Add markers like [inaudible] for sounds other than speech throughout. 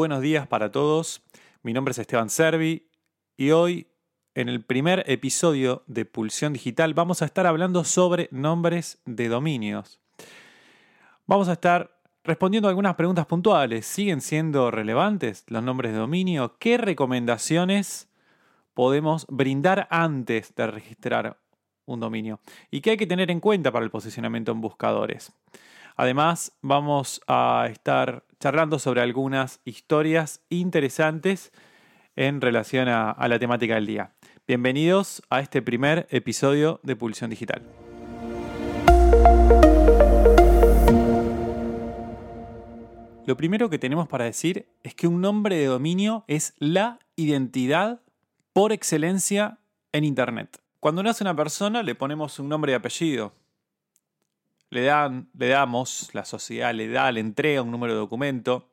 buenos días para todos. Mi nombre es Esteban Servi y hoy, en el primer episodio de Pulsión Digital, vamos a estar hablando sobre nombres de dominios. Vamos a estar respondiendo algunas preguntas puntuales. ¿Siguen siendo relevantes los nombres de dominio? ¿Qué recomendaciones podemos brindar antes de registrar un dominio? ¿Y qué hay que tener en cuenta para el posicionamiento en buscadores? Además, vamos a estar charlando sobre algunas historias interesantes en relación a, la temática del día. Bienvenidos a este primer episodio de Pulsión Digital. Lo primero que tenemos para decir es que un nombre de dominio es la identidad por excelencia en Internet. Cuando nace una persona le ponemos un nombre y apellido le, dan, le damos, la sociedad le da, le entrega un número de documento,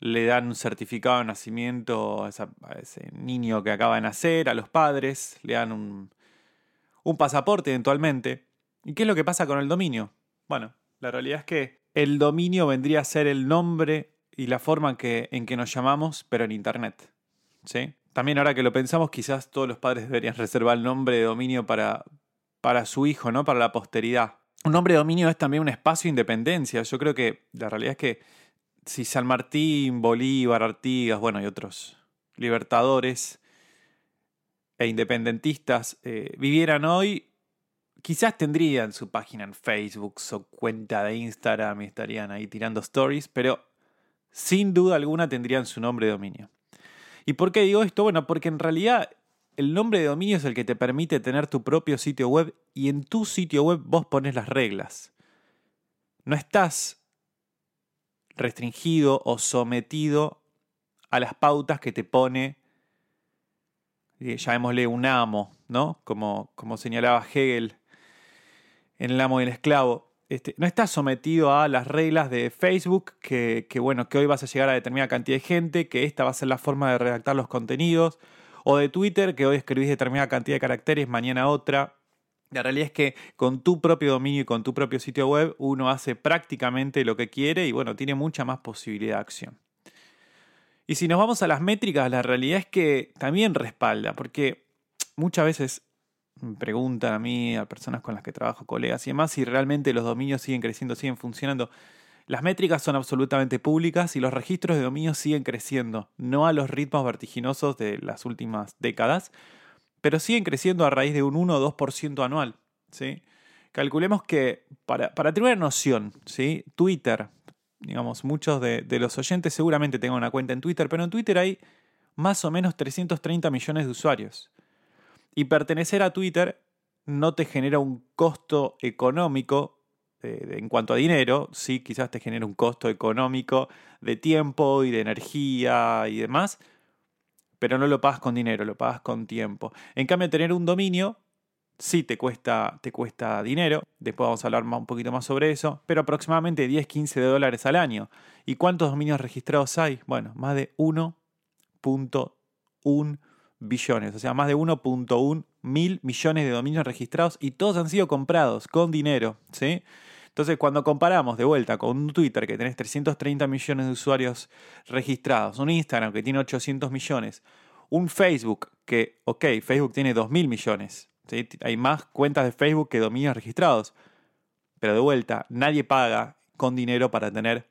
le dan un certificado de nacimiento a, ese niño que acaba de nacer, a los padres, le dan un, un pasaporte eventualmente. ¿Y qué es lo que pasa con el dominio? Bueno, la realidad es que el dominio vendría a ser el nombre y la forma en que, en que nos llamamos, pero en Internet. ¿sí? También ahora que lo pensamos, quizás todos los padres deberían [laughs] reservar el nombre de dominio para, para su hijo, ¿no? Para la posteridad un nombre de dominio es también un espacio de independencia. Yo creo que la realidad es que si San Martín, Bolívar, Artigas, bueno, y otros libertadores e independentistas eh, vivieran hoy, quizás tendrían su página en Facebook, su cuenta de Instagram y estarían ahí tirando stories, pero sin duda alguna tendrían su nombre de dominio. ¿Y por qué digo esto? Bueno, porque en realidad el nombre de dominio es el que te permite tener tu propio sitio web y en tu sitio web vos pones las reglas. No estás restringido o sometido a las pautas que te pone, eh, llamémosle un amo, ¿no? Como, como señalaba Hegel en El amo y el esclavo. Este, no estás sometido a las reglas de Facebook, que, que, bueno, que hoy vas a llegar a determinada cantidad de gente, que esta va a ser la forma de redactar los contenidos, o de Twitter, que hoy escribís determinada cantidad de caracteres, mañana otra. La realidad es que con tu propio dominio y con tu propio sitio web uno hace prácticamente lo que quiere y bueno, tiene mucha más posibilidad de acción. Y si nos vamos a las métricas, la realidad es que también respalda, porque muchas veces me preguntan a mí, a personas con las que trabajo, colegas y demás, si realmente los dominios siguen creciendo, siguen funcionando. Las métricas son absolutamente públicas y los registros de dominio siguen creciendo, no a los ritmos vertiginosos de las últimas décadas, pero siguen creciendo a raíz de un 1 o 2% anual. ¿sí? Calculemos que, para, para, tener una noción, ¿sí? Twitter, digamos, muchos de, de los oyentes seguramente tengan una cuenta en Twitter, pero en Twitter hay más o menos 330 millones de usuarios. Y pertenecer a Twitter no te genera un costo económico en cuanto a dinero, sí, quizás te genera un costo económico de tiempo y de energía y demás, pero no lo pagas con dinero, lo pagas con tiempo. En cambio, tener un dominio sí te cuesta, te cuesta dinero, después vamos a hablar un poquito más sobre eso, pero aproximadamente 10, 15 dólares al año. ¿Y cuántos dominios registrados hay? Bueno, más de 1.1 billones, o sea, más de 1.1 mil millones de dominios registrados y todos han sido comprados con dinero, ¿sí? Entonces, cuando comparamos de vuelta con un Twitter que tenés 330 millones de usuarios registrados, un Instagram que tiene 800 millones, un Facebook que, ok, Facebook tiene 2.000 millones, hay más cuentas de Facebook que dominios registrados, pero de vuelta, nadie paga con dinero para tener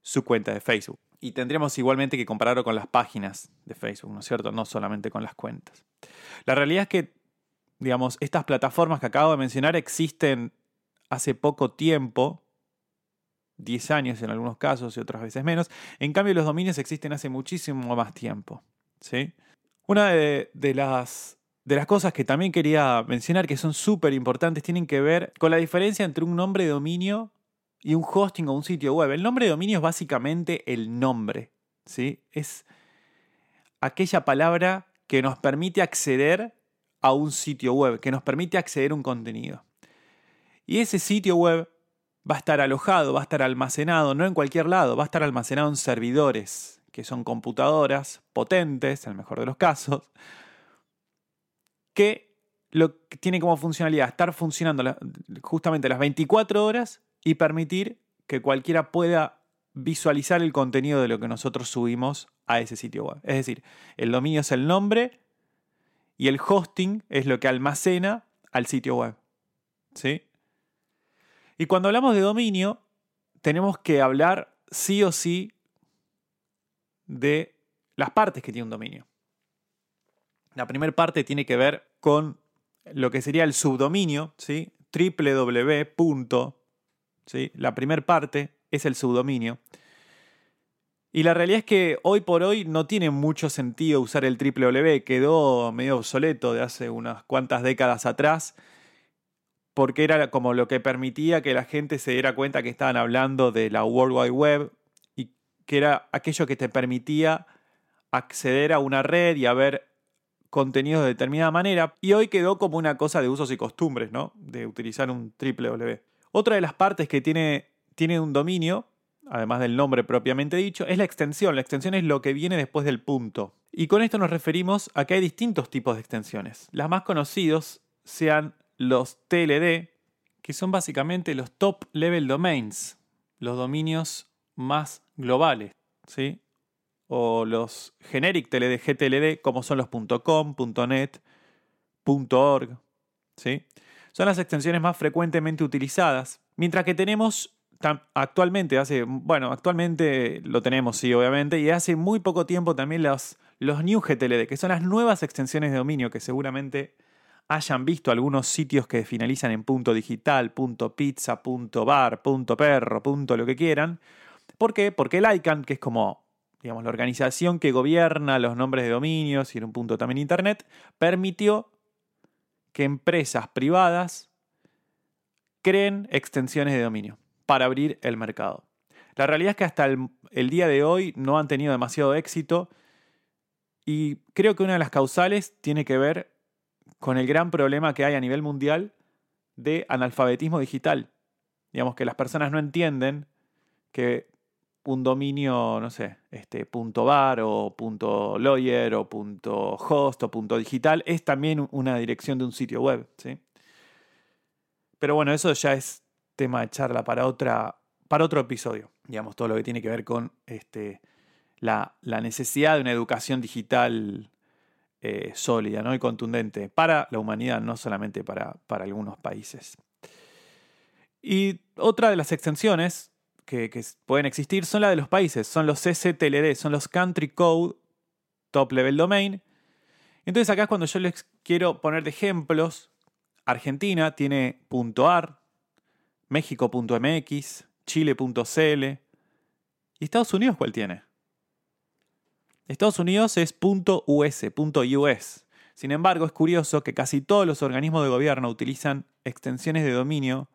su cuenta de Facebook. Y tendríamos igualmente que compararlo con las páginas de Facebook, ¿no es cierto? No solamente con las cuentas. La realidad es que, digamos, estas plataformas que acabo de mencionar existen hace poco tiempo, 10 años en algunos casos y otras veces menos. En cambio, los dominios existen hace muchísimo más tiempo. ¿sí? Una de, las, de las cosas que también quería mencionar que son súper importantes tienen que ver con la diferencia entre un nombre de dominio y un hosting o un sitio web. El nombre de dominio es básicamente el nombre. ¿sí? Es aquella palabra que nos permite acceder a un sitio web, que nos permite acceder a un contenido. Y ese sitio web va a estar alojado, va a estar almacenado, no en cualquier lado, va a estar almacenado en servidores, que son computadoras potentes, en el mejor de los casos, que lo tiene como funcionalidad estar funcionando justamente las 24 horas y permitir que cualquiera pueda visualizar el contenido de lo que nosotros subimos a ese sitio web. Es decir, el dominio es el nombre y el hosting es lo que almacena al sitio web. ¿Sí? Y cuando hablamos de dominio, tenemos que hablar sí o sí de las partes que tiene un dominio. La primera parte tiene que ver con lo que sería el subdominio, ¿sí? www. ¿sí? La primera parte es el subdominio. Y la realidad es que hoy por hoy no tiene mucho sentido usar el www, quedó medio obsoleto de hace unas cuantas décadas atrás, porque era como lo que permitía que la gente se diera cuenta que estaban hablando de la World Wide Web y que era aquello que te permitía acceder a una red y a ver contenidos de determinada manera, y hoy quedó como una cosa de usos y costumbres, ¿no? De utilizar un www. Otra de las partes que tiene, tiene un dominio además del nombre propiamente dicho, es la extensión. La extensión es lo que viene después del punto. Y con esto nos referimos a que hay distintos tipos de extensiones. Las más conocidos sean los TLD, que son básicamente los top level domains, los dominios más globales, ¿sí? O los generic TLD, GTLD, como son los .com, .net, .org, ¿sí? Son las extensiones más frecuentemente utilizadas, mientras que tenemos actualmente, hace, bueno, actualmente lo tenemos, sí, obviamente, y hace muy poco tiempo también los, los New GTLD, que son las nuevas extensiones de dominio que seguramente hayan visto algunos sitios que finalizan en punto digital, punto pizza, punto bar, punto perro, punto lo que quieran. ¿Por qué? Porque el ICANN, que es como digamos, la organización que gobierna los nombres de dominios y en un punto también Internet, permitió que empresas privadas creen extensiones de dominio para abrir el mercado. La realidad es que hasta el, día de hoy no han tenido demasiado éxito y creo que una de las causales tiene que ver con el gran problema que hay a nivel mundial de analfabetismo digital. Digamos que las personas no entienden que un dominio, no sé, este punto bar o punto lawyer o punto host o punto digital es también una dirección de un sitio web, ¿sí? Pero bueno, eso ya es tema de charla para, otra, para otro episodio. Digamos, todo lo que tiene que ver con este, la, necesidad de una educación digital eh, sólida ¿no? y contundente para la humanidad, no solamente para, para algunos países. Y otra de las extensiones que, que, pueden existir son las de los países, son los CCTLD, son los Country Code Top Level Domain. Entonces acá es cuando yo les quiero poner de ejemplos. Argentina tiene .ar, México.mx, Chile.cl. ¿Y Estados Unidos cuál tiene? Estados Unidos es .us. Sin embargo, es curioso que casi todos los organismos de gobierno utilizan extensiones de dominio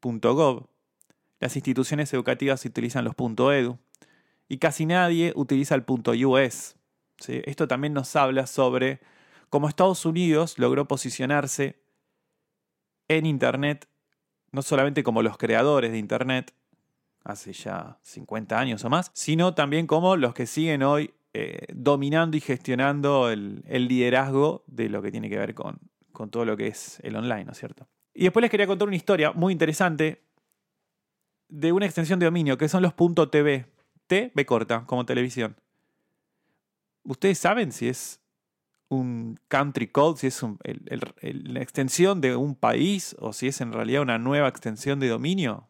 .gov, las instituciones educativas utilizan los .edu y casi nadie utiliza el .us. Esto también nos habla sobre cómo Estados Unidos logró posicionarse en Internet no solamente como los creadores de Internet, hace ya 50 años o más, sino también como los que siguen hoy eh, dominando y gestionando el, liderazgo de lo que tiene que ver con, todo lo que es el online, ¿no es cierto? Y después les quería contar una historia muy interesante de una extensión de dominio que son los .tv. T, B corta, como televisión. ¿Ustedes saben si es un country code, si es la extensión de un país o si es en realidad una nueva extensión de dominio.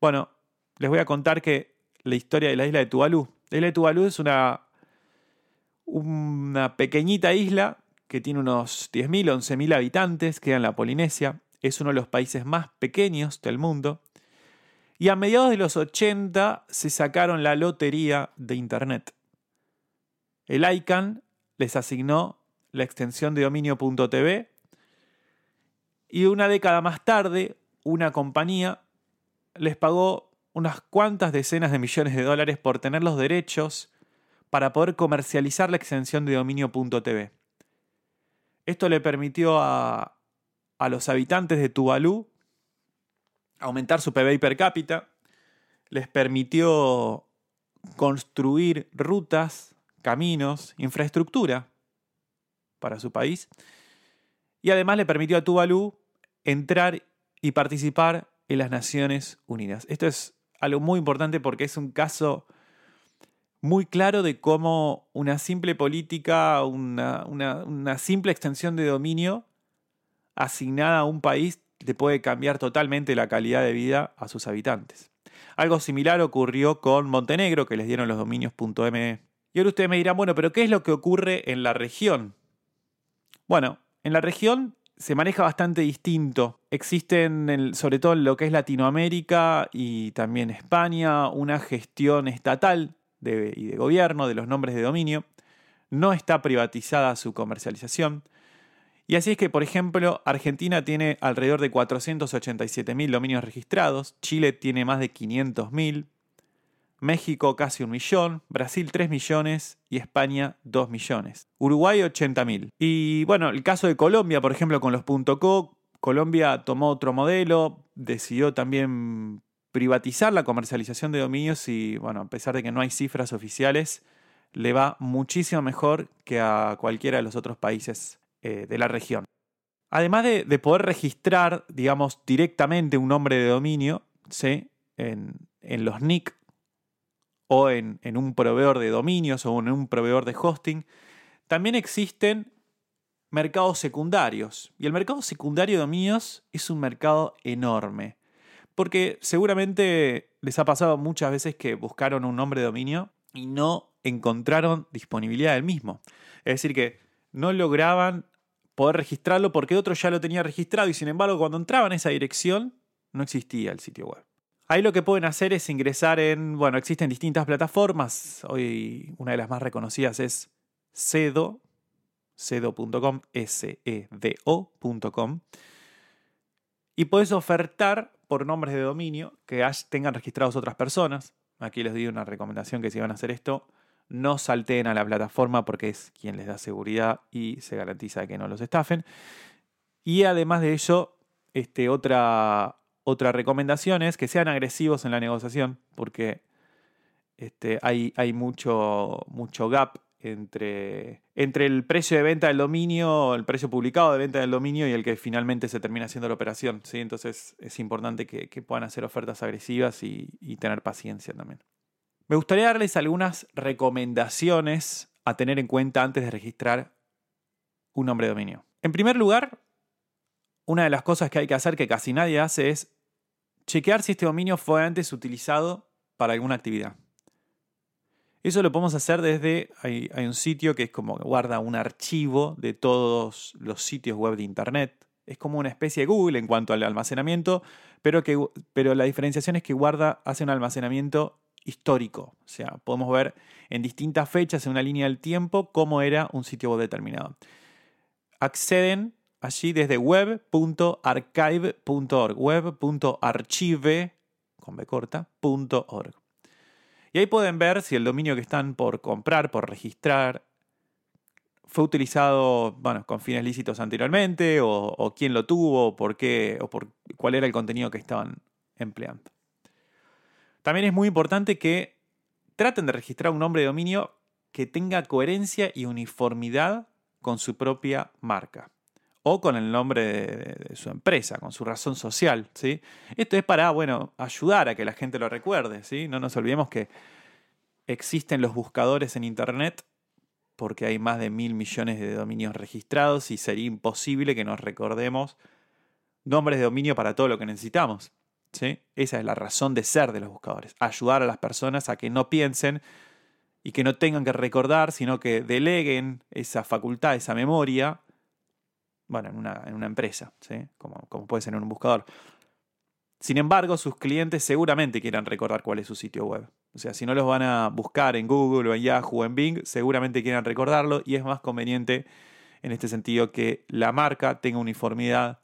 Bueno, les voy a contar que la historia de la isla de Tuvalu. La isla de Tuvalu es una, una pequeñita isla que tiene unos 10.000, 11.000 habitantes, queda en la Polinesia. Es uno de los países más pequeños del mundo. Y a mediados de los 80 se sacaron la lotería de Internet. El ICANN les asignó la extensión de dominio.tv y una década más tarde una compañía les pagó unas cuantas decenas de millones de dólares por tener los derechos para poder comercializar la extensión de dominio.tv. Esto le permitió a, a los habitantes de Tuvalu aumentar su PBI per cápita, les permitió construir rutas caminos, infraestructura para su país. Y además le permitió a Tuvalu entrar y participar en las Naciones Unidas. Esto es algo muy importante porque es un caso muy claro de cómo una simple política, una, una simple extensión de dominio asignada a un país le puede cambiar totalmente la calidad de vida a sus habitantes. Algo similar ocurrió con Montenegro, que les dieron los dominios .me. Y ahora ustedes me dirán, bueno, pero ¿qué es lo que ocurre en la región? Bueno, en la región se maneja bastante distinto. Existen, sobre todo en lo que es Latinoamérica y también España, una gestión estatal y de gobierno de los nombres de dominio. No está privatizada su comercialización. Y así es que, por ejemplo, Argentina tiene alrededor de 487.000 dominios registrados, Chile tiene más de 500.000, México casi un millón, Brasil 3 millones y España 2 millones. Uruguay 80.000. Y bueno, el caso de Colombia, por ejemplo, con los .co, Colombia tomó otro modelo, decidió también privatizar la comercialización de dominios y bueno, a pesar de que no hay cifras oficiales, le va muchísimo mejor que a cualquiera de los otros países eh, de la región. Además de, poder registrar, digamos, directamente un nombre de dominio ¿sí? en los NIC o en, en, un proveedor de dominios o en un proveedor de hosting, también existen mercados secundarios. Y el mercado secundario de dominios es un mercado enorme. Porque seguramente les ha pasado muchas veces que buscaron un nombre de dominio y no encontraron disponibilidad del mismo. Es decir, que no lograban poder registrarlo porque otro ya lo tenía registrado y sin embargo cuando entraban en esa dirección no existía el sitio web. Ahí lo que pueden hacer es ingresar en, bueno, existen distintas plataformas, hoy una de las más reconocidas es Cedo, cedo.com, S-E-D-O.com, y puedes ofertar por nombres de dominio que tengan registrados otras personas. Aquí les doy una recomendación que si van a hacer esto, no salten a la plataforma porque es quien les da seguridad y se garantiza que no los estafen. Y además de ello, este, otra, otra recomendación es que sean agresivos en la negociación porque este, hay, hay mucho, mucho gap entre, entre el precio de venta del dominio, el precio publicado de venta del dominio y el que finalmente se termina haciendo la operación. ¿sí? Entonces es importante que, puedan hacer ofertas agresivas y tener paciencia también. Me gustaría darles algunas recomendaciones a tener en cuenta antes de registrar un nombre de dominio. En primer lugar, una de las cosas que hay que hacer que casi nadie hace es chequear si este dominio fue antes utilizado para alguna actividad. Eso lo podemos hacer desde, hay, un sitio que es como guarda un archivo de todos los sitios web de Internet. Es como una especie de Google en cuanto al almacenamiento, pero, que, pero la diferenciación es que guarda, hace un almacenamiento histórico. O sea, podemos ver en distintas fechas, en una línea del tiempo, cómo era un sitio web determinado. Acceden allí desde web.archive.org, Y ahí pueden ver si el dominio que están por comprar, por registrar, fue utilizado bueno, con fines lícitos anteriormente, o, o quién lo tuvo, por qué, o por cuál era el contenido que estaban empleando. También es muy importante que traten de registrar un nombre de dominio que tenga coherencia y uniformidad con su propia marca o con el nombre de, su empresa, con su razón social. ¿sí? Esto es para bueno, ayudar a que la gente lo recuerde. ¿sí? No nos olvidemos que existen los buscadores en Internet porque hay más de mil millones de dominios registrados y sería imposible que nos recordemos nombres de dominio para todo lo que necesitamos. Esa es la razón de ser de los buscadores. Ayudar a las personas a que no piensen y que no tengan que recordar, sino que deleguen esa facultad, esa memoria, bueno, en una, en una empresa, como, como puede ser en un buscador. Sin embargo, sus clientes seguramente quieran recordar cuál es su sitio web. O sea, si no los van a buscar en Google o en Yahoo o en Bing, seguramente quieran recordarlo y es más conveniente en este sentido que la marca tenga uniformidad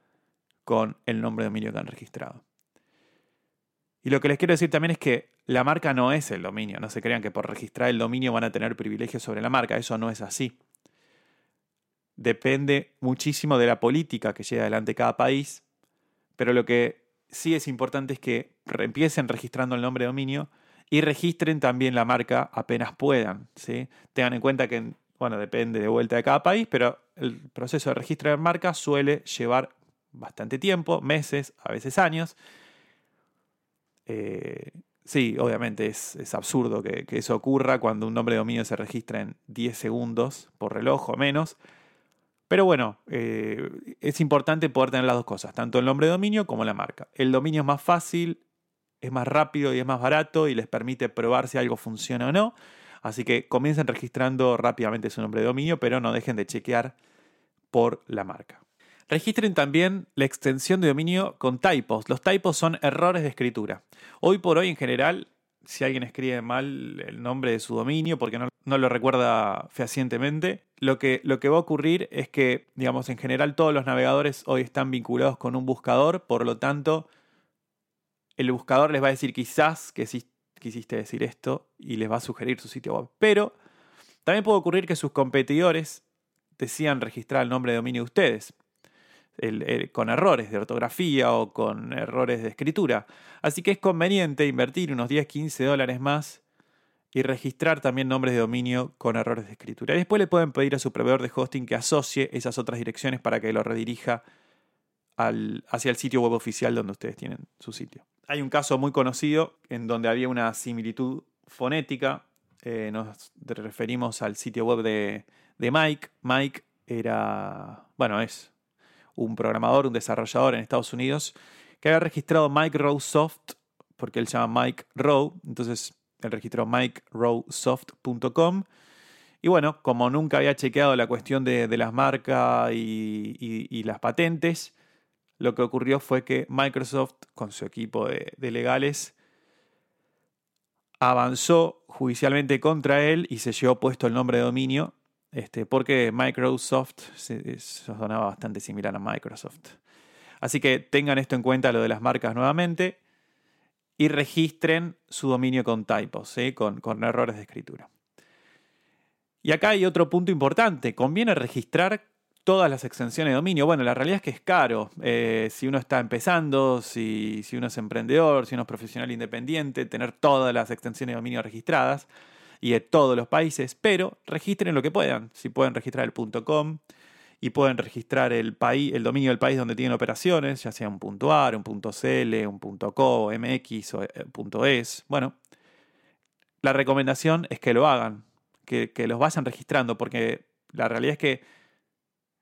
con el nombre de dominio que han registrado. Y lo que les quiero decir también es que la marca no es el dominio. No se crean que por registrar el dominio van a tener privilegios sobre la marca. Eso no es así. Depende muchísimo de la política que lleva adelante cada país. Pero lo que sí es importante es que empiecen registrando el nombre de dominio y registren también la marca apenas puedan. ¿sí? Tengan en cuenta que, bueno, depende de vuelta de cada país, pero el proceso de registro de marca suele llevar bastante tiempo, meses, a veces años. Eh, Sí, obviamente es, absurdo que, eso ocurra cuando un nombre de dominio se registra en 10 segundos por reloj o menos. Pero bueno, eh, es importante poder tener las dos cosas, tanto el nombre de dominio como la marca. El dominio es más fácil, es más rápido y es más barato y les permite probar si algo funciona o no. Así que comiencen registrando rápidamente su nombre de dominio, pero no dejen de chequear por la marca. Registren también la extensión de dominio con typos. Los typos son errores de escritura. Hoy por hoy, en general, si alguien escribe mal el nombre de su dominio porque no, lo recuerda fehacientemente, lo que, lo que va a ocurrir es que, digamos, en general todos los navegadores hoy están vinculados con un buscador, por lo tanto, el buscador les va a decir quizás que quisiste decir esto y les va a sugerir su sitio web. Pero también puede ocurrir que sus competidores decían registrar el nombre de dominio de ustedes con errores de ortografía o con errores de escritura. Así que es conveniente invertir unos 10, 15 dólares más y registrar también nombres de dominio con errores de escritura. Y después le pueden pedir a su proveedor de hosting que asocie esas otras direcciones para que lo redirija hacia el sitio web oficial donde ustedes tienen su sitio. Hay un caso muy conocido en donde había una similitud fonética. Eh, nos referimos al sitio web de, de Mike. Mike era, bueno, es un programador, un desarrollador en Estados Unidos, que había registrado Mike porque él se llama Mike Rowe, entonces él registró mikerowesoft.com. Y bueno, como nunca había chequeado la cuestión de, las marcas y, las patentes, lo que ocurrió fue que Microsoft, con su equipo de, de legales, avanzó judicialmente contra él y se llevó puesto el nombre de dominio este, porque Microsoft se, sonaba bastante similar a Microsoft. Así que tengan esto en cuenta, lo de las marcas nuevamente, y registren su dominio con typos, con, con errores de escritura. Y acá hay otro punto importante, conviene registrar todas las extensiones de dominio. Bueno, la realidad es que es caro. Eh, si uno está empezando, si, si, uno es emprendedor, si uno es profesional independiente, tener todas las extensiones de dominio registradas y de todos los países, pero registren lo que puedan. Si pueden registrar el .com y pueden registrar el, país, el dominio del país donde tienen operaciones, ya sea un .ar, un .cl, un .co, .mx o eh, .es. Bueno, la recomendación es que lo hagan, que, que los vayan registrando, porque la realidad es que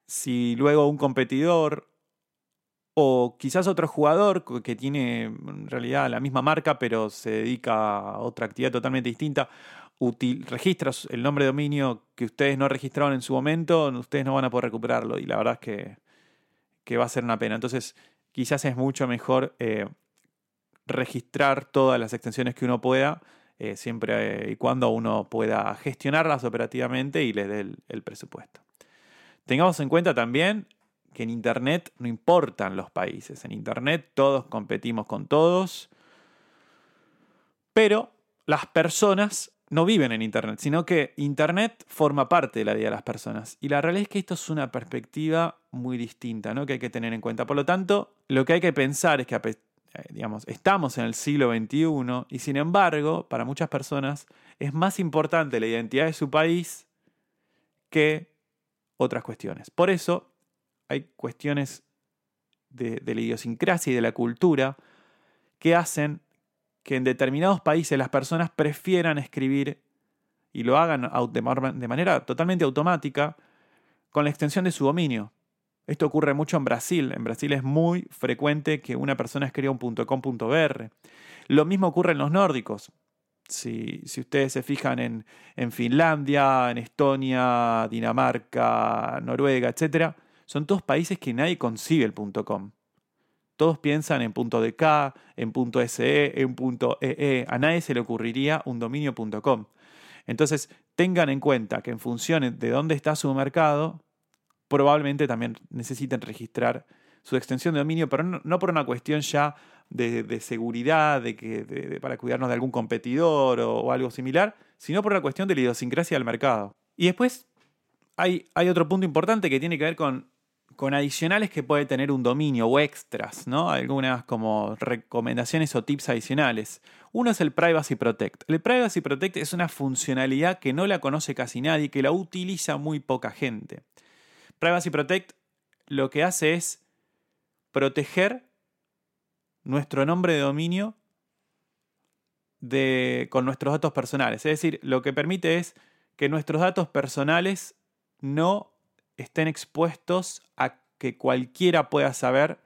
si luego un competidor o quizás otro jugador que tiene en realidad la misma marca pero se dedica a otra actividad totalmente distinta, registra el nombre de dominio que ustedes no registraron en su momento, ustedes no van a poder recuperarlo y la verdad es que, va a ser una pena. Entonces, quizás es mucho mejor eh, registrar todas las extensiones que uno pueda, eh, siempre y cuando uno pueda gestionarlas operativamente y les dé el presupuesto. Tengamos en cuenta también que en Internet no importan los países, en Internet todos competimos con todos, pero las personas no viven en Internet, sino que Internet forma parte de la vida de las personas. Y la realidad es que esto es una perspectiva muy distinta, ¿no? Que hay que tener en cuenta. Por lo tanto, lo que hay que pensar es que, eh, estamos en el siglo XXI y sin embargo, para muchas personas es más importante la identidad de su país que otras cuestiones. Por eso hay cuestiones de la idiosincrasia y de la cultura que hacen que en determinados países las personas prefieran escribir y lo hagan de manera totalmente automática con la extensión de su dominio. Esto ocurre mucho en Brasil. En Brasil es muy frecuente que una persona escriba un .com.br. Lo mismo ocurre en los nórdicos. Si, ustedes se fijan en, en, Finlandia, en Estonia, Dinamarca, Noruega, etc., son todos países que nadie concibe el .com. Todos piensan en .dk, en .se, en .ee. A nadie se le ocurriría un dominio.com. Entonces, tengan en cuenta que en función de dónde está su mercado, probablemente también necesiten registrar su extensión de dominio, pero no, por una cuestión ya de, seguridad, de que, para cuidarnos de algún competidor o, algo similar, sino por una cuestión de la idiosincrasia del mercado. Y después hay otro punto importante que tiene que ver con con adicionales que puede tener un dominio o extras, ¿no? Algunas como recomendaciones o tips adicionales. Uno es el Privacy Protect. El Privacy Protect es una funcionalidad que no la conoce casi nadie, que la utiliza muy poca gente. Privacy Protect lo que hace es proteger nuestro nombre de dominio de, con nuestros datos personales. Es decir, lo que permite es que nuestros datos personales no estén expuestos a que cualquiera pueda saber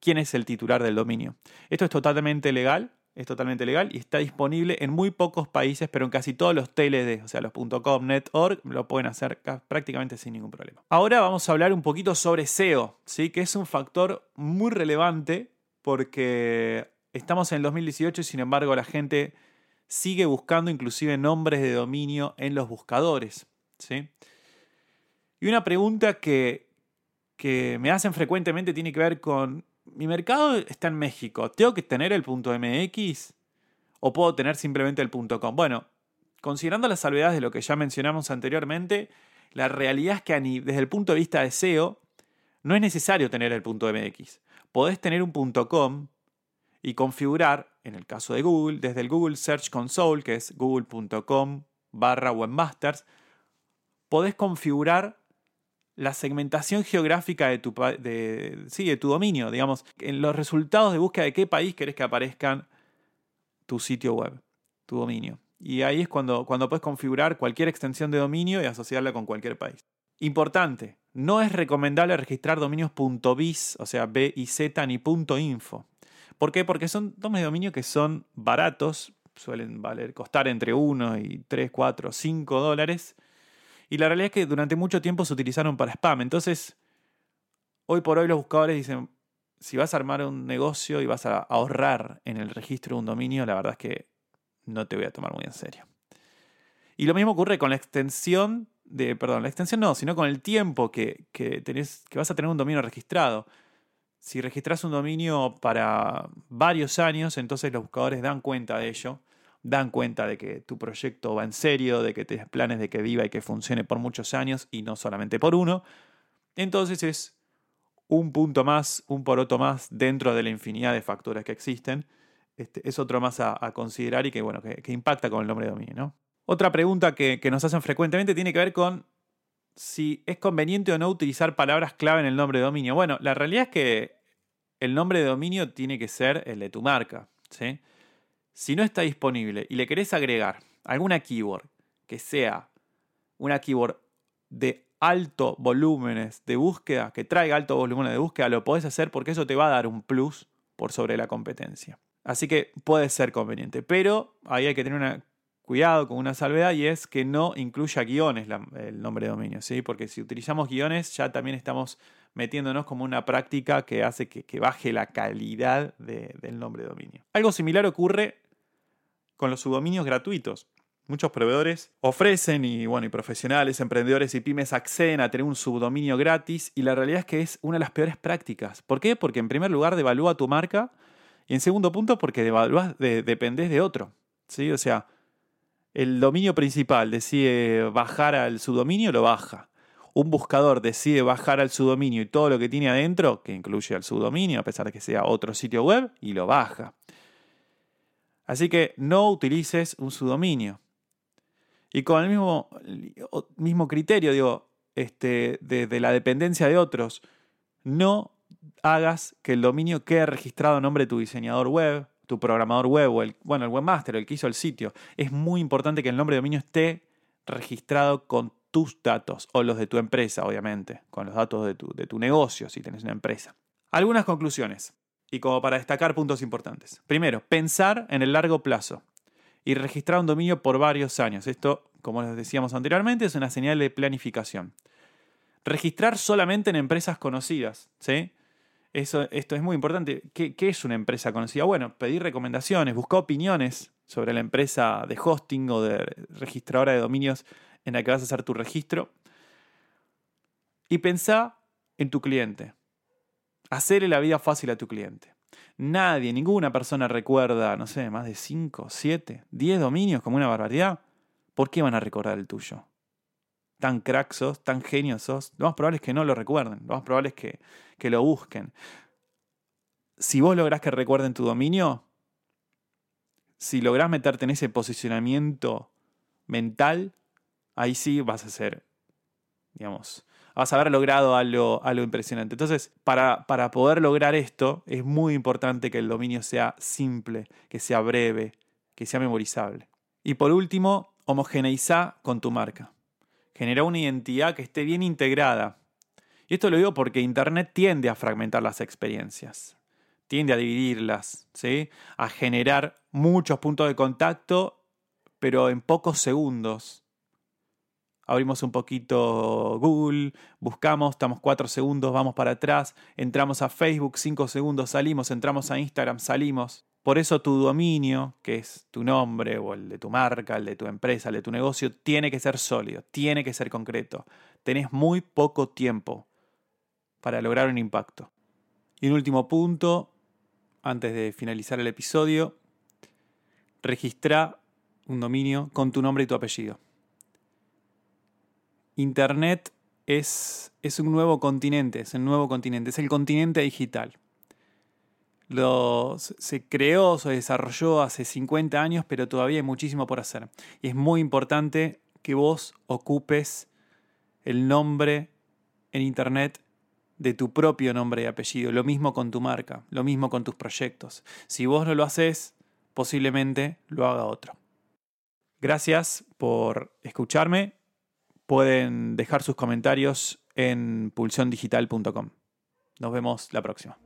quién es el titular del dominio. Esto es totalmente legal, es totalmente legal y está disponible en muy pocos países, pero en casi todos los TLD, o sea, los .com, .net, .org, lo pueden hacer prácticamente sin ningún problema. Ahora vamos a hablar un poquito sobre SEO, ¿sí? que es un factor muy relevante porque estamos en el 2018 y sin embargo la gente sigue buscando inclusive nombres de dominio en los buscadores. ¿sí? Y una pregunta que, que me hacen frecuentemente tiene que ver con, mi mercado está en México, ¿tengo que tener el .mx o puedo tener simplemente el .com? Bueno, considerando las salvedades de lo que ya mencionamos anteriormente, la realidad es que desde el punto de vista de SEO no es necesario tener el .mx. Podés tener un .com y configurar, en el caso de Google, desde el Google Search Console, que es google.com barra webmasters, podés configurar la segmentación geográfica de tu, de, sí, de tu dominio, digamos, en los resultados de búsqueda de qué país querés que aparezcan tu sitio web, tu dominio. Y ahí es cuando, cuando puedes configurar cualquier extensión de dominio y asociarla con cualquier país. Importante, no es recomendable registrar dominios .biz, o sea, B y Z, ni .info. ¿Por qué? Porque son dominios de dominio que son baratos, suelen valer, costar entre 1 y 3, 4, 5 dólares y la realidad es que durante mucho tiempo se utilizaron para spam. Entonces, hoy por hoy los buscadores dicen, si vas a armar un negocio y vas a ahorrar en el registro de un dominio, la verdad es que no te voy a tomar muy en serio. Y lo mismo ocurre con la extensión de, perdón, la extensión no, sino con el tiempo que, que, tenés, que vas a tener un dominio registrado. Si registras un dominio para varios años, entonces los buscadores dan cuenta de ello dan cuenta de que tu proyecto va en serio, de que tienes planes de que viva y que funcione por muchos años y no solamente por uno. Entonces es un punto más, un poroto más dentro de la infinidad de factores que existen. Este, es otro más a, considerar y que, bueno, que, impacta con el nombre de dominio. Otra pregunta que, que nos hacen frecuentemente tiene que ver con si es conveniente o no utilizar palabras clave en el nombre de dominio. Bueno, la realidad es que el nombre de dominio tiene que ser el de tu marca. ¿sí? Si no está disponible y le querés agregar alguna keyword que sea una keyword de alto volúmenes de búsqueda, que traiga alto volumen de búsqueda, lo podés hacer porque eso te va a dar un plus por sobre la competencia. Así que puede ser conveniente, pero ahí hay que tener cuidado con una salvedad y es que no incluya guiones el nombre de dominio, ¿sí? porque si utilizamos guiones ya también estamos metiéndonos como una práctica que hace que, baje la calidad del nombre de dominio. Algo similar ocurre con los subdominios gratuitos. Muchos proveedores ofrecen y bueno, y profesionales, emprendedores y pymes acceden a tener un subdominio gratis y la realidad es que es una de las peores prácticas. ¿Por qué? Porque en primer lugar devalúa tu marca y en segundo punto porque devalúas, de, dependés de otro. ¿sí? O sea, el dominio principal decide bajar al subdominio, lo baja. Un buscador decide bajar al subdominio y todo lo que tiene adentro, que incluye al subdominio, a pesar de que sea otro sitio web, y lo baja. Así que no utilices un subdominio. Y con el mismo, mismo criterio, digo, este, de, la dependencia de otros, no hagas que el dominio quede registrado en nombre de tu diseñador web, tu programador web o el, bueno, el webmaster, el que hizo el sitio. Es muy importante que el nombre de dominio esté registrado con tus datos o los de tu empresa, obviamente, con los datos de tu, de tu negocio si tienes una empresa. Algunas conclusiones y como para destacar puntos importantes. Primero, pensar en el largo plazo y registrar un dominio por varios años. Esto, como les decíamos anteriormente, es una señal de planificación. Registrar solamente en empresas conocidas. ¿sí? Esto es muy importante. ¿Qué, ¿Qué, es una empresa conocida? Bueno, pedir recomendaciones, buscar opiniones sobre la empresa de hosting o de registradora de dominios en la que vas a hacer tu registro. Y pensar en tu cliente. Hacerle la vida fácil a tu cliente. Nadie, ninguna persona recuerda, no sé, más de 5, 7, 10 dominios como una barbaridad. ¿Por qué van a recordar el tuyo? Tan crack sos, tan genio sos. Lo más probable es que no lo recuerden, lo más probable es que, que lo busquen. Si vos lográs que recuerden tu dominio, si lográs meterte en ese posicionamiento mental, ahí sí vas a ser, digamos, vas a haber logrado algo, algo impresionante. Entonces, para, para poder lograr esto, es muy importante que el dominio sea simple, que sea breve, que sea memorizable. Y por último, homogeneiza con tu marca. Genera una identidad que esté bien integrada. Y esto lo digo porque Internet tiende a fragmentar las experiencias, tiende a dividirlas, ¿sí? a generar muchos puntos de contacto, pero en pocos segundos. Abrimos un poquito Google, buscamos, estamos cuatro segundos, vamos para atrás, entramos a Facebook, cinco segundos, salimos, entramos a Instagram, salimos. Por eso tu dominio, que es tu nombre o el de tu marca, el de tu empresa, el de tu negocio, tiene que ser sólido, tiene que ser concreto. Tenés muy poco tiempo para lograr un impacto. Y un último punto, antes de finalizar el episodio, registra un dominio con tu nombre y tu apellido. Internet es, es un nuevo continente, es el nuevo continente, es el continente digital se creó, se desarrolló hace 50 años, pero todavía hay muchísimo por hacer. Y es muy importante que vos ocupes el nombre en Internet de tu propio nombre y apellido. Lo mismo con tu marca, lo mismo con tus proyectos. Si vos no lo haces, posiblemente lo haga otro. Gracias por escucharme. Pueden dejar sus comentarios en pulsiondigital.com. Nos vemos la próxima.